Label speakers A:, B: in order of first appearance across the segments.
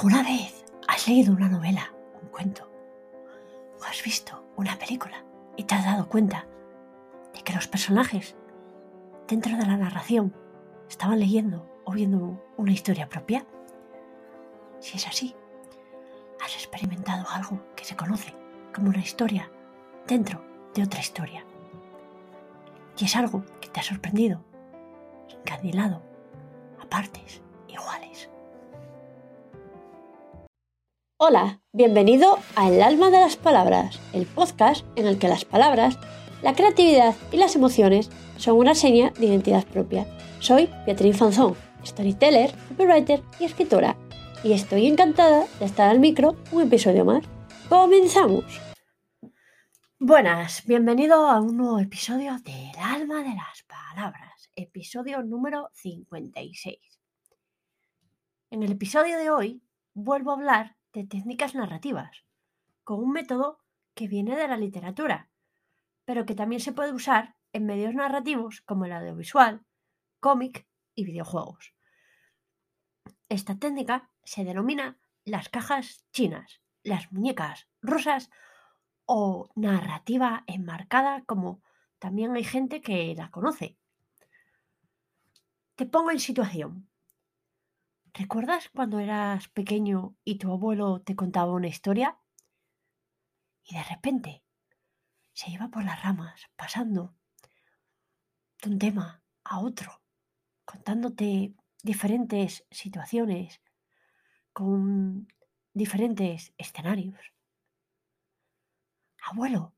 A: ¿Alguna vez has leído una novela, un cuento, o has visto una película y te has dado cuenta de que los personajes dentro de la narración estaban leyendo o viendo una historia propia? Si es así, has experimentado algo que se conoce como una historia dentro de otra historia. Y es algo que te ha sorprendido, encandilado, a partes iguales.
B: Hola, bienvenido a El alma de las palabras, el podcast en el que las palabras, la creatividad y las emociones son una seña de identidad propia. Soy Beatriz Fanzón, storyteller, copywriter y escritora, y estoy encantada de estar al micro un episodio más. ¡Comenzamos!
A: Buenas, bienvenido a un nuevo episodio de El alma de las palabras, episodio número 56. En el episodio de hoy vuelvo a hablar de técnicas narrativas, con un método que viene de la literatura, pero que también se puede usar en medios narrativos como el audiovisual, cómic y videojuegos. Esta técnica se denomina las cajas chinas, las muñecas rusas o narrativa enmarcada como también hay gente que la conoce. Te pongo en situación. ¿Recuerdas cuando eras pequeño y tu abuelo te contaba una historia? Y de repente se iba por las ramas, pasando de un tema a otro, contándote diferentes situaciones con diferentes escenarios. Abuelo,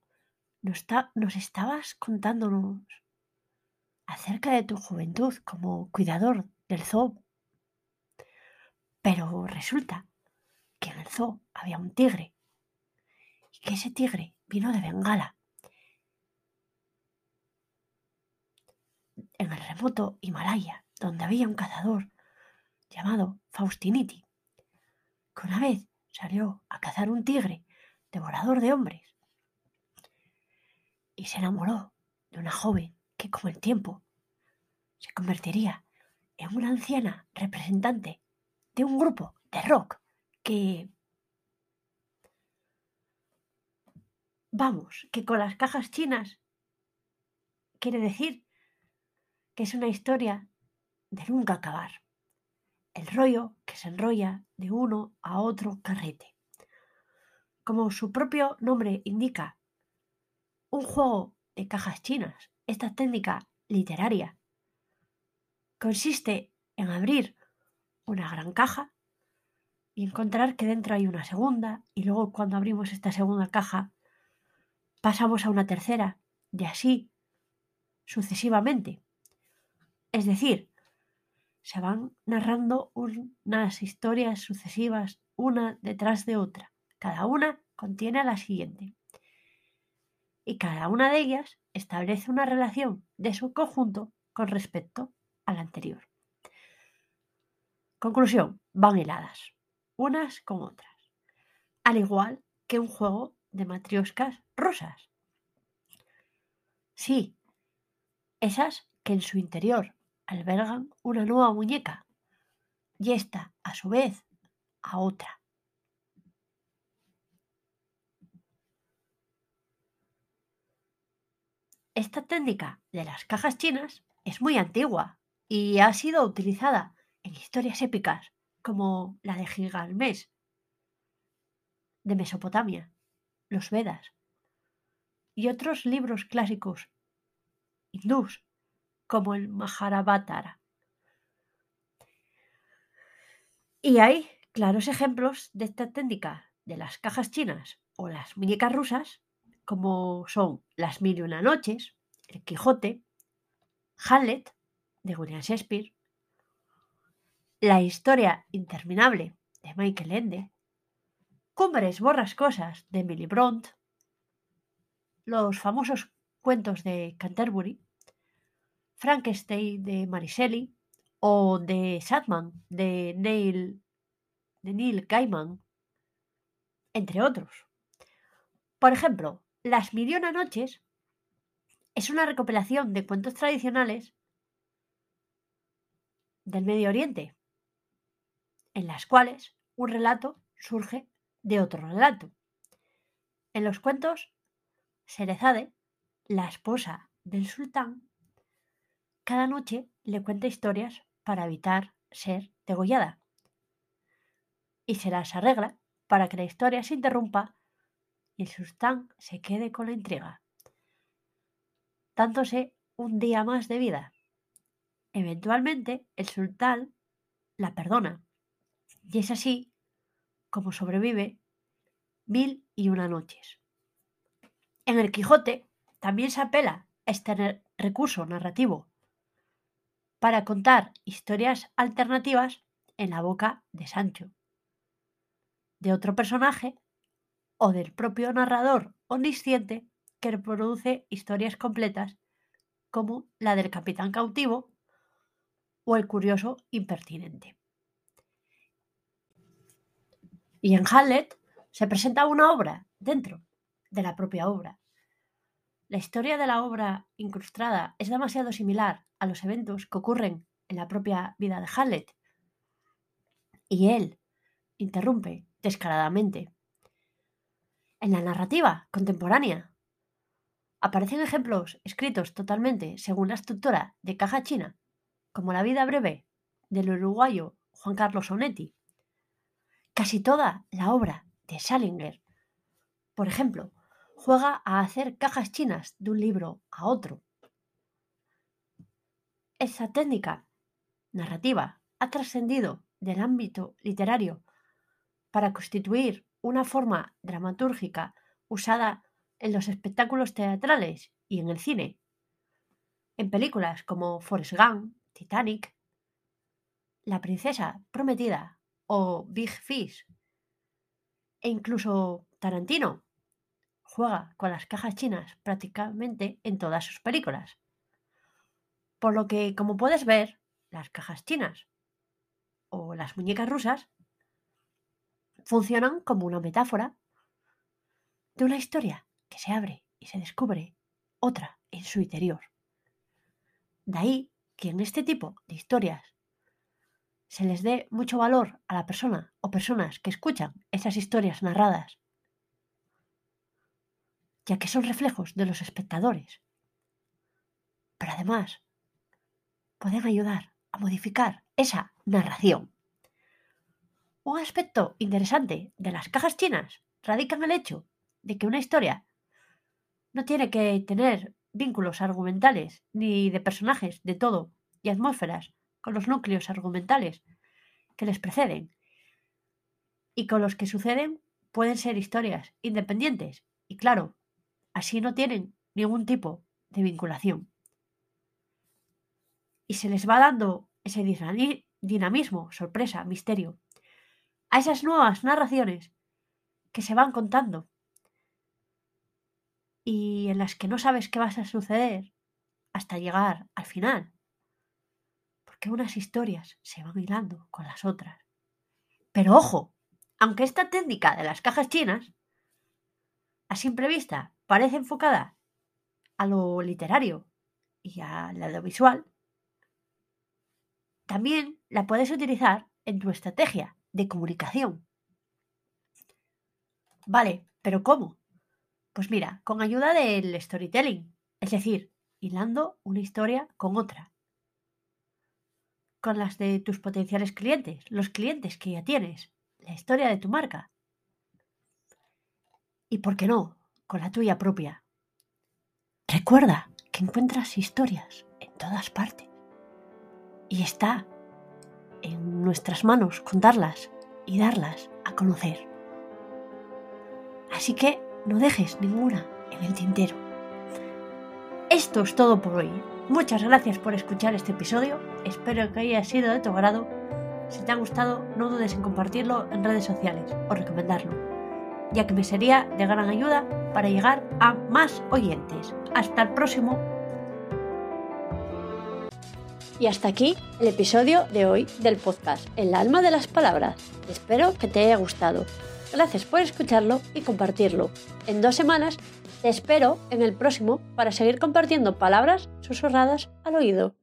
A: nos, nos estabas contándonos acerca de tu juventud como cuidador del zoo pero resulta que en el zoo había un tigre y que ese tigre vino de Bengala. En el remoto Himalaya, donde había un cazador llamado Faustiniti, que una vez salió a cazar un tigre devorador de hombres y se enamoró de una joven que con el tiempo se convertiría en una anciana representante de un grupo de rock que... Vamos, que con las cajas chinas quiere decir que es una historia de nunca acabar. El rollo que se enrolla de uno a otro carrete. Como su propio nombre indica, un juego de cajas chinas, esta técnica literaria, consiste en abrir una gran caja y encontrar que dentro hay una segunda y luego cuando abrimos esta segunda caja pasamos a una tercera y así sucesivamente. Es decir, se van narrando unas historias sucesivas una detrás de otra. Cada una contiene a la siguiente. Y cada una de ellas establece una relación de su conjunto con respecto a la anterior. Conclusión, van heladas, unas con otras, al igual que un juego de matrioscas rosas. Sí, esas que en su interior albergan una nueva muñeca y esta, a su vez, a otra. Esta técnica de las cajas chinas es muy antigua y ha sido utilizada en historias épicas como la de Gilgamesh de Mesopotamia, los Vedas y otros libros clásicos hindús como el Mahabharata. Y hay claros ejemplos de esta técnica de las cajas chinas o las muñecas rusas, como son Las Mil y Una Noches, El Quijote, Hamlet de William Shakespeare, la historia interminable de Michael Ende, Cumbres borrascosas de Emily Bront, los famosos cuentos de Canterbury, Frankenstein de Mariselli o de Sadman de Neil, de Neil Gaiman, entre otros. Por ejemplo, Las Mil Noches es una recopilación de cuentos tradicionales del Medio Oriente, en las cuales un relato surge de otro relato. En los cuentos, Serezade, la esposa del sultán, cada noche le cuenta historias para evitar ser degollada. Y se las arregla para que la historia se interrumpa y el sultán se quede con la intriga, dándose un día más de vida. Eventualmente, el sultán la perdona, y es así como sobrevive mil y una noches. En el Quijote también se apela a este recurso narrativo para contar historias alternativas en la boca de Sancho, de otro personaje o del propio narrador omnisciente que reproduce historias completas como la del capitán cautivo o el curioso impertinente. Y en Hamlet se presenta una obra dentro de la propia obra. La historia de la obra incrustada es demasiado similar a los eventos que ocurren en la propia vida de Hamlet. Y él interrumpe descaradamente. En la narrativa contemporánea aparecen ejemplos escritos totalmente según la estructura de caja china, como La vida breve del uruguayo Juan Carlos Onetti. Casi toda la obra de Salinger, por ejemplo, juega a hacer cajas chinas de un libro a otro. Esa técnica narrativa ha trascendido del ámbito literario para constituir una forma dramatúrgica usada en los espectáculos teatrales y en el cine. En películas como Forrest Gump, Titanic, La princesa prometida o Big Fish e incluso Tarantino juega con las cajas chinas prácticamente en todas sus películas. Por lo que, como puedes ver, las cajas chinas o las muñecas rusas funcionan como una metáfora de una historia que se abre y se descubre otra en su interior. De ahí que en este tipo de historias se les dé mucho valor a la persona o personas que escuchan esas historias narradas, ya que son reflejos de los espectadores. Pero además, pueden ayudar a modificar esa narración. Un aspecto interesante de las cajas chinas radica en el hecho de que una historia no tiene que tener vínculos argumentales ni de personajes de todo y atmósferas con los núcleos argumentales que les preceden y con los que suceden pueden ser historias independientes y claro, así no tienen ningún tipo de vinculación. Y se les va dando ese dinamismo, sorpresa, misterio a esas nuevas narraciones que se van contando y en las que no sabes qué va a suceder hasta llegar al final. Porque unas historias se van hilando con las otras. Pero ojo, aunque esta técnica de las cajas chinas, a simple vista, parece enfocada a lo literario y al audiovisual, también la puedes utilizar en tu estrategia de comunicación. Vale, pero ¿cómo? Pues mira, con ayuda del storytelling, es decir, hilando una historia con otra. Con las de tus potenciales clientes, los clientes que ya tienes, la historia de tu marca. Y por qué no, con la tuya propia. Recuerda que encuentras historias en todas partes. Y está en nuestras manos contarlas y darlas a conocer. Así que no dejes ninguna en el tintero. Esto es todo por hoy. Muchas gracias por escuchar este episodio. Espero que haya sido de tu agrado. Si te ha gustado, no dudes en compartirlo en redes sociales o recomendarlo, ya que me sería de gran ayuda para llegar a más oyentes. Hasta el próximo.
B: Y hasta aquí el episodio de hoy del podcast El alma de las palabras. Espero que te haya gustado. Gracias por escucharlo y compartirlo. En dos semanas te espero en el próximo para seguir compartiendo palabras susurradas al oído.